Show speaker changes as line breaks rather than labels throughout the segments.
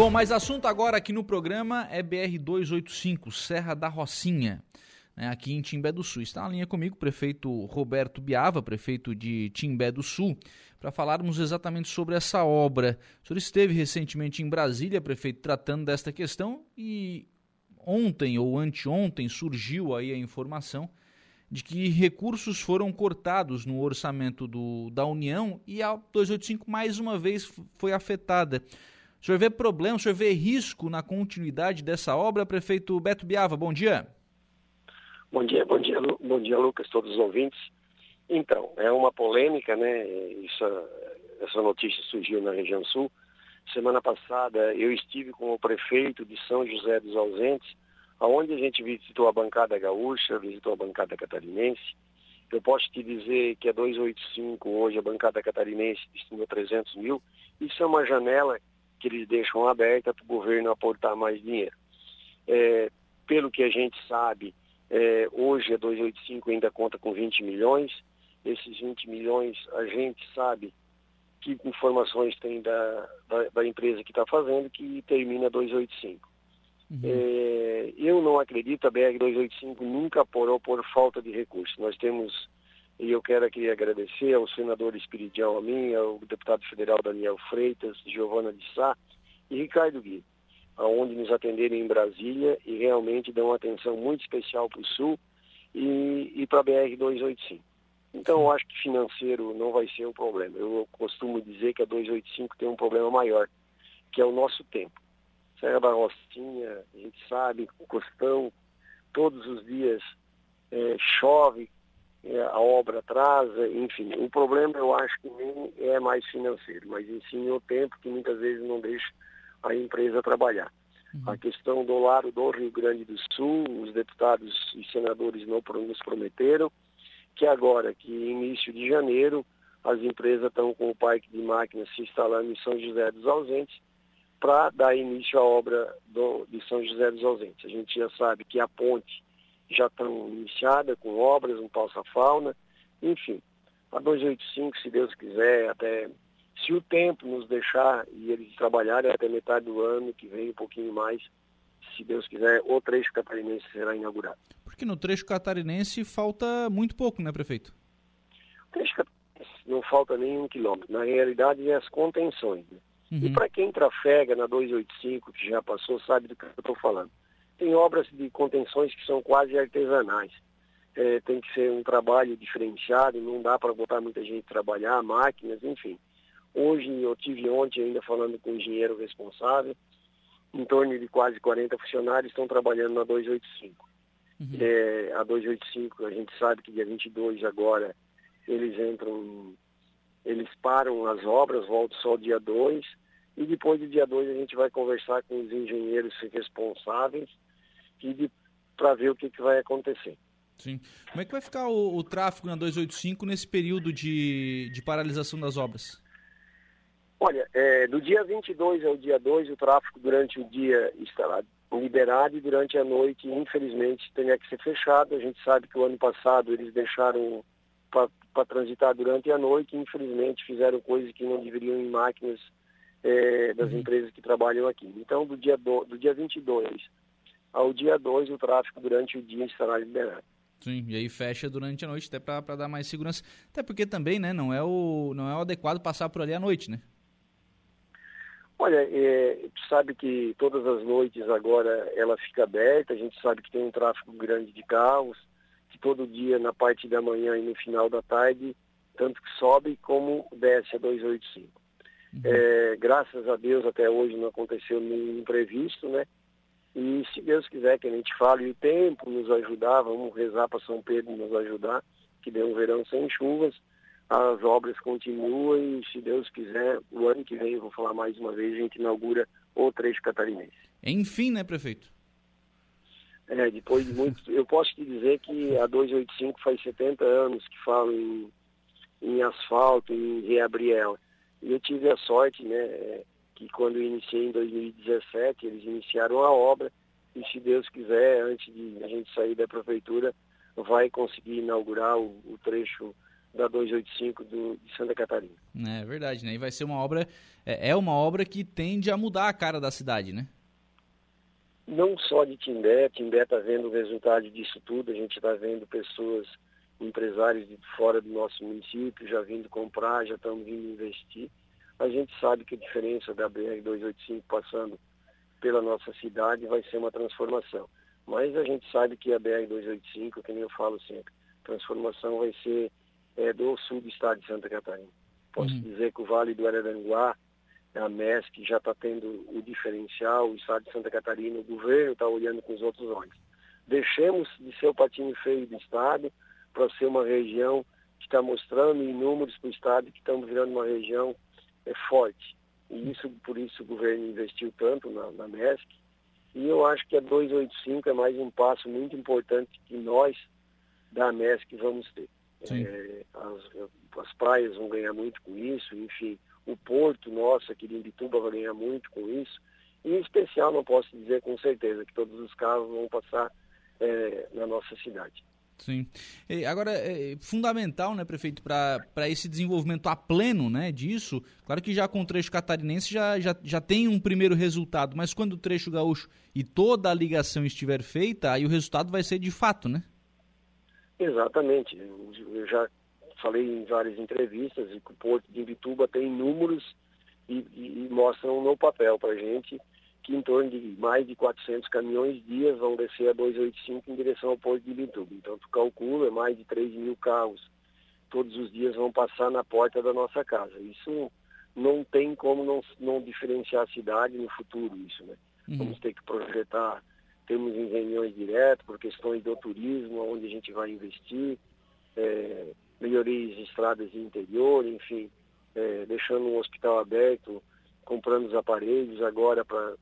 Bom, mas assunto agora aqui no programa é BR-285, Serra da Rocinha, né, aqui em Timbé do Sul. Está na linha comigo o prefeito Roberto Biava, prefeito de Timbé do Sul, para falarmos exatamente sobre essa obra. O senhor esteve recentemente em Brasília, prefeito, tratando desta questão e ontem ou anteontem surgiu aí a informação de que recursos foram cortados no orçamento do, da União e a 285 mais uma vez foi afetada. O senhor vê problema, o senhor vê risco na continuidade dessa obra? Prefeito Beto Biava, bom dia.
Bom dia, bom dia, bom dia, Lucas, todos os ouvintes. Então, é uma polêmica, né? Isso, essa notícia surgiu na região sul. Semana passada eu estive com o prefeito de São José dos Ausentes, aonde a gente visitou a bancada gaúcha, visitou a bancada catarinense. Eu posso te dizer que a 285 hoje a bancada catarinense destinou 300 mil. Isso é uma janela que eles deixam aberta para o governo aportar mais dinheiro. É, pelo que a gente sabe, é, hoje a 285 ainda conta com 20 milhões. Esses 20 milhões a gente sabe que informações tem da, da, da empresa que está fazendo que termina 285. Uhum. É, eu não acredito, a BR-285 nunca porou por falta de recursos. Nós temos e eu quero aqui agradecer ao senador Espiridião Amin, ao deputado federal Daniel Freitas, Giovana de Sá e Ricardo Gui, aonde nos atenderam em Brasília e realmente dão uma atenção muito especial para o Sul e, e para a BR-285. Então, eu acho que financeiro não vai ser o problema. Eu costumo dizer que a 285 tem um problema maior, que é o nosso tempo. Serra da Rocinha, a gente sabe, o Costão, todos os dias é, chove, é, a obra atrasa, enfim. O problema eu acho que nem é mais financeiro, mas sim o tempo que muitas vezes não deixa a empresa trabalhar. Uhum. A questão do lado do Rio Grande do Sul, os deputados e senadores não nos prometeram que agora, que início de janeiro, as empresas estão com o parque de máquinas se instalando em São José dos Ausentes para dar início à obra do, de São José dos Ausentes. A gente já sabe que a ponte já estão iniciadas com obras, um falsa-fauna, enfim. A 285, se Deus quiser, até se o tempo nos deixar e eles trabalharem até metade do ano, que vem um pouquinho mais, se Deus quiser, o trecho catarinense será inaugurado.
Porque no trecho catarinense falta muito pouco, né, prefeito?
O trecho catarinense não falta nem um quilômetro. Na realidade, é as contenções. Né? Uhum. E para quem trafega na 285, que já passou, sabe do que eu estou falando tem obras de contenções que são quase artesanais. É, tem que ser um trabalho diferenciado, não dá para botar muita gente trabalhar, máquinas, enfim. Hoje, eu tive ontem ainda falando com o engenheiro responsável, em torno de quase 40 funcionários estão trabalhando na 285. Uhum. É, a 285, a gente sabe que dia 22 agora eles entram, eles param as obras, voltam só dia 2, e depois do dia 2 a gente vai conversar com os engenheiros responsáveis para ver o que, que vai acontecer.
Sim. Como é que vai ficar o, o tráfego na 285 nesse período de, de paralisação das obras?
Olha, é, do dia 22 ao dia 2, o tráfego durante o dia estará liberado e durante a noite, infelizmente, teria que ser fechado. A gente sabe que o ano passado eles deixaram para transitar durante a noite e, infelizmente, fizeram coisas que não deveriam em máquinas é, das uhum. empresas que trabalham aqui. Então, do dia, do, do dia 22 ao dia 2 o tráfego durante o dia estará liberado.
Sim, e aí fecha durante a noite, até para dar mais segurança. Até porque também, né, não é o, não é o adequado passar por ali à noite, né?
Olha, é, tu sabe que todas as noites agora ela fica aberta, a gente sabe que tem um tráfego grande de carros, que todo dia na parte da manhã e no final da tarde, tanto que sobe como desce a 285. Uhum. É, graças a Deus até hoje não aconteceu nenhum imprevisto, né? E se Deus quiser que a gente fale e o tempo nos ajudar, vamos rezar para São Pedro nos ajudar, que dê um verão sem chuvas, as obras continuam e se Deus quiser, o ano que vem, vou falar mais uma vez, a gente inaugura o trecho catarinense.
Enfim, né, prefeito?
É, depois de muito. eu posso te dizer que a 285 faz 70 anos que falo em, em asfalto, em reabrir ela. E eu tive a sorte, né? que quando eu iniciei em 2017, eles iniciaram a obra e se Deus quiser, antes de a gente sair da prefeitura, vai conseguir inaugurar o, o trecho da 285 do, de Santa Catarina.
É verdade, né? E vai ser uma obra, é, é uma obra que tende a mudar a cara da cidade, né?
Não só de Timbé, Timbé está vendo o resultado disso tudo, a gente está vendo pessoas, empresários de fora do nosso município já vindo comprar, já estão vindo investir. A gente sabe que a diferença da BR-285 passando pela nossa cidade vai ser uma transformação. Mas a gente sabe que a BR-285, que nem eu falo sempre, transformação vai ser é, do sul do estado de Santa Catarina. Posso uhum. dizer que o Vale do Araranguá, a MESC já está tendo o diferencial, o estado de Santa Catarina, o governo está olhando com os outros olhos. Deixemos de ser o patinho feio do estado para ser uma região que está mostrando em números para o estado que estamos virando uma região é, forte. E isso, por isso o governo investiu tanto na, na MESC. E eu acho que a 285 é mais um passo muito importante que nós da MESC vamos ter. É, as, as, praias vão ganhar muito com isso, enfim, o porto nosso aqui de Imbituba vai ganhar muito com isso. E em especial, não posso dizer com certeza que todos os carros vão passar é, na nossa cidade.
Sim. E agora, é fundamental, né, prefeito, para esse desenvolvimento a pleno né, disso, claro que já com o trecho catarinense já, já, já tem um primeiro resultado, mas quando o trecho gaúcho e toda a ligação estiver feita, aí o resultado vai ser de fato, né?
Exatamente. Eu já falei em várias entrevistas que o Porto de Imbituba tem números e, e, e mostram no papel para a gente que em torno de mais de 400 caminhões dias vão descer a 285 em direção ao Porto de Imbituba. Então, tu calcula é mais de 3 mil carros todos os dias vão passar na porta da nossa casa. Isso não tem como não, não diferenciar a cidade no futuro, isso, né? Uhum. Vamos ter que projetar temos em reuniões diretas por questões do turismo, onde a gente vai investir, é, melhorias de estradas de interior, enfim, é, deixando um hospital aberto, comprando os aparelhos agora para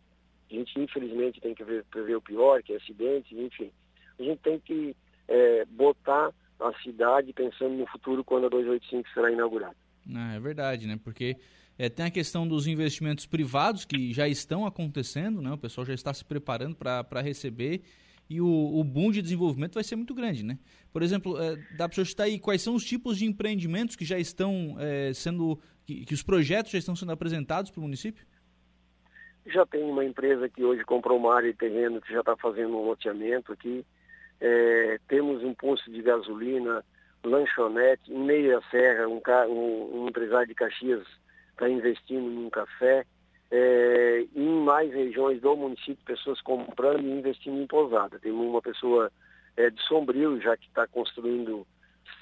a gente infelizmente tem que ver, prever o pior, que é acidentes, enfim. A gente tem que é, botar a cidade pensando no futuro quando a 285 será inaugurada.
Ah, é verdade, né? Porque é, tem a questão dos investimentos privados que já estão acontecendo, né? O pessoal já está se preparando para receber e o, o boom de desenvolvimento vai ser muito grande, né? Por exemplo, é, dá para citar aí quais são os tipos de empreendimentos que já estão é, sendo, que, que, os projetos já estão sendo apresentados para o município?
Já tem uma empresa que hoje comprou uma área de terreno que já está fazendo um loteamento aqui. É, temos um posto de gasolina, lanchonete, em meia serra, um, um, empresário de Caxias está investindo em um café. É, em mais regiões do município, pessoas comprando e investindo em pousada. Tem uma pessoa é, de Sombrio já que está construindo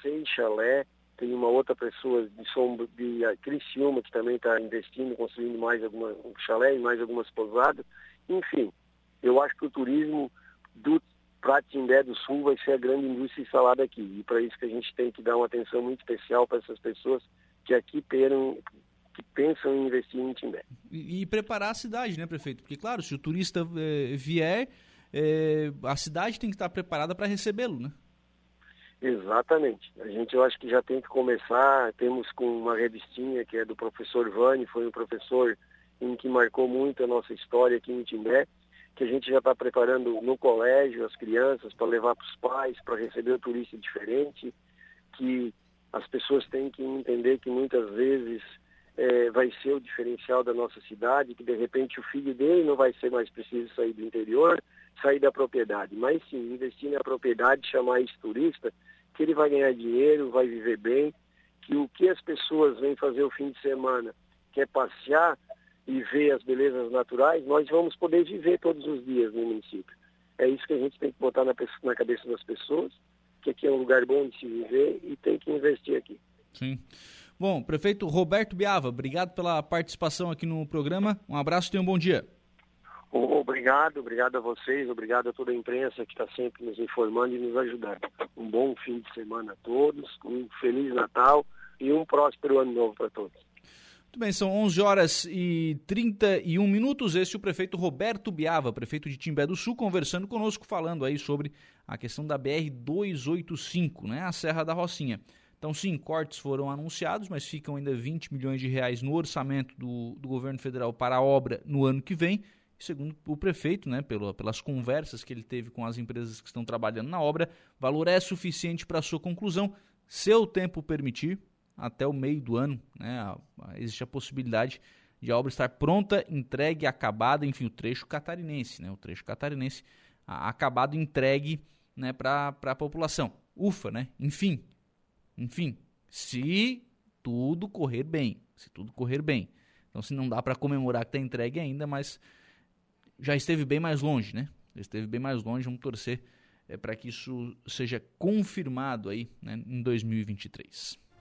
seis chalé. Tem uma outra pessoa de, Sombrio, de Criciúma que também está investindo, construindo mais alguma, um chalé e mais algumas pousadas. Enfim, eu acho que o turismo do Pratimbé do Sul vai ser a grande indústria instalada aqui. E para isso que a gente tem que dar uma atenção muito especial para essas pessoas que aqui terem, que pensam em investir em Timbé.
E, e, preparar a cidade, né, prefeito? Porque, claro, se o turista é, vier, é, a cidade tem que estar preparada para recebê-lo, né?
Exatamente. A gente, eu acho que já tem que começar. Temos com uma revistinha que é do professor Vani, foi um professor em que marcou muito a nossa história aqui em Timbé, que a gente já está preparando no colégio as crianças para levar para os pais, para receber o turista diferente, que as pessoas têm que entender que muitas vezes é, vai ser o diferencial da nossa cidade, que de repente o filho dele não vai ser mais preciso sair do interior, sair da propriedade, mas sim investir na propriedade, chamar esse turista, que ele vai ganhar dinheiro, vai viver bem, que o que as pessoas vêm fazer o fim de semana, que é passear e ver as belezas naturais, nós vamos poder viver todos os dias no município. É isso que a gente tem que botar na, na cabeça das pessoas, que aqui é um lugar bom de se viver e tem que investir aqui.
Sim. Bom, prefeito Roberto Biava, obrigado pela participação aqui no programa. Um abraço e um bom dia.
Obrigado, obrigado a vocês, obrigado a toda a imprensa que está sempre nos informando e nos ajudando. Um bom fim de semana a todos, um Feliz Natal e um próspero Ano Novo para todos.
Muito bem, são 11 horas e 31 minutos. Este é o prefeito Roberto Biava, prefeito de Timbé do Sul, conversando conosco, falando aí sobre a questão da BR-285, né, a Serra da Rocinha. Então, sim, cortes foram anunciados, mas ficam ainda 20 milhões de reais no orçamento do, do governo federal para a obra no ano que vem. Segundo o prefeito, né, pelo, pelas conversas que ele teve com as empresas que estão trabalhando na obra, valor é suficiente para sua conclusão, se o tempo permitir, até o meio do ano, né, existe a possibilidade de a obra estar pronta, entregue, acabada, enfim, o trecho catarinense, né, o trecho catarinense acabado, entregue né, para a população. Ufa, né? Enfim, enfim, se tudo correr bem, se tudo correr bem. Então, se não dá para comemorar que está entregue ainda, mas já esteve bem mais longe, né? Já esteve bem mais longe, vamos torcer é, para que isso seja confirmado aí né, em 2023.